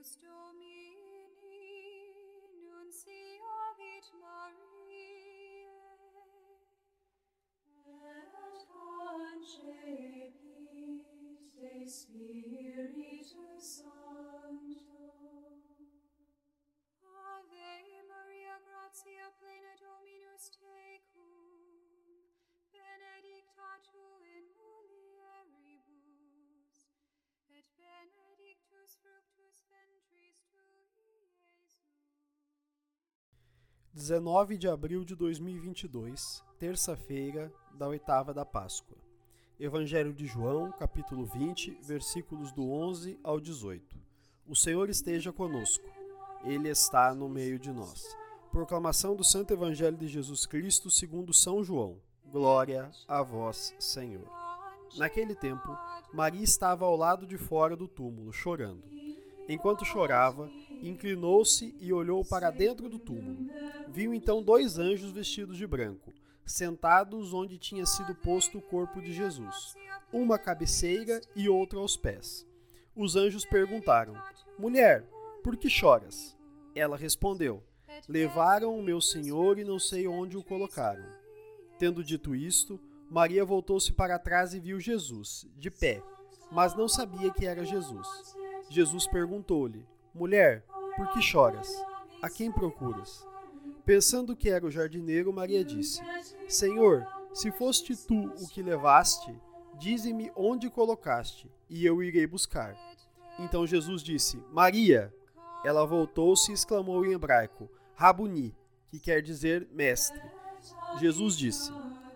Angelus Domini nunciavit Mariae et concepit de Spiritus Sancto Ave Maria gratia plena Dominus tecum benedicta tu in mulieribus et benedictus 19 de abril de 2022, terça-feira da oitava da Páscoa. Evangelho de João, capítulo 20, versículos do 11 ao 18. O Senhor esteja conosco. Ele está no meio de nós. Proclamação do Santo Evangelho de Jesus Cristo, segundo São João. Glória a vós, Senhor. Naquele tempo, Maria estava ao lado de fora do túmulo, chorando. Enquanto chorava, inclinou-se e olhou para dentro do túmulo. Viu então dois anjos vestidos de branco, sentados onde tinha sido posto o corpo de Jesus, uma à cabeceira e outra aos pés. Os anjos perguntaram: Mulher, por que choras? Ela respondeu: Levaram o meu senhor e não sei onde o colocaram. Tendo dito isto, Maria voltou-se para trás e viu Jesus, de pé, mas não sabia que era Jesus. Jesus perguntou-lhe: Mulher, por que choras? A quem procuras? Pensando que era o jardineiro, Maria disse: Senhor, se foste tu o que levaste, dize-me onde colocaste, e eu irei buscar. Então Jesus disse: Maria. Ela voltou-se e exclamou em hebraico: Rabuni, que quer dizer mestre. Jesus disse: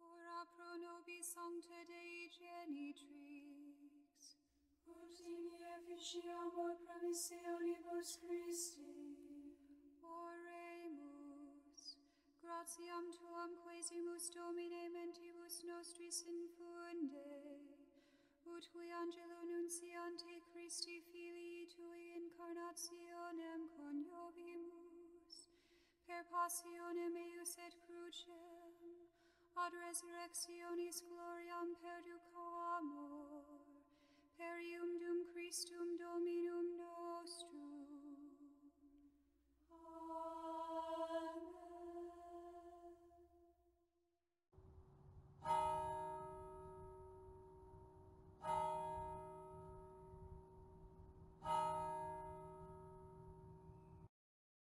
Ora pro nobis sancta Dei genitrix, ut in efficiamur promissionibus Christi. Oremus, gratiam tuam quesimus Domine mentibus nostris infunde, ut qui angelo nunciante Christi filii tui incarnationem coniovimus, per passionem eius et crucem, ad resurrectionis gloriam perducamur, per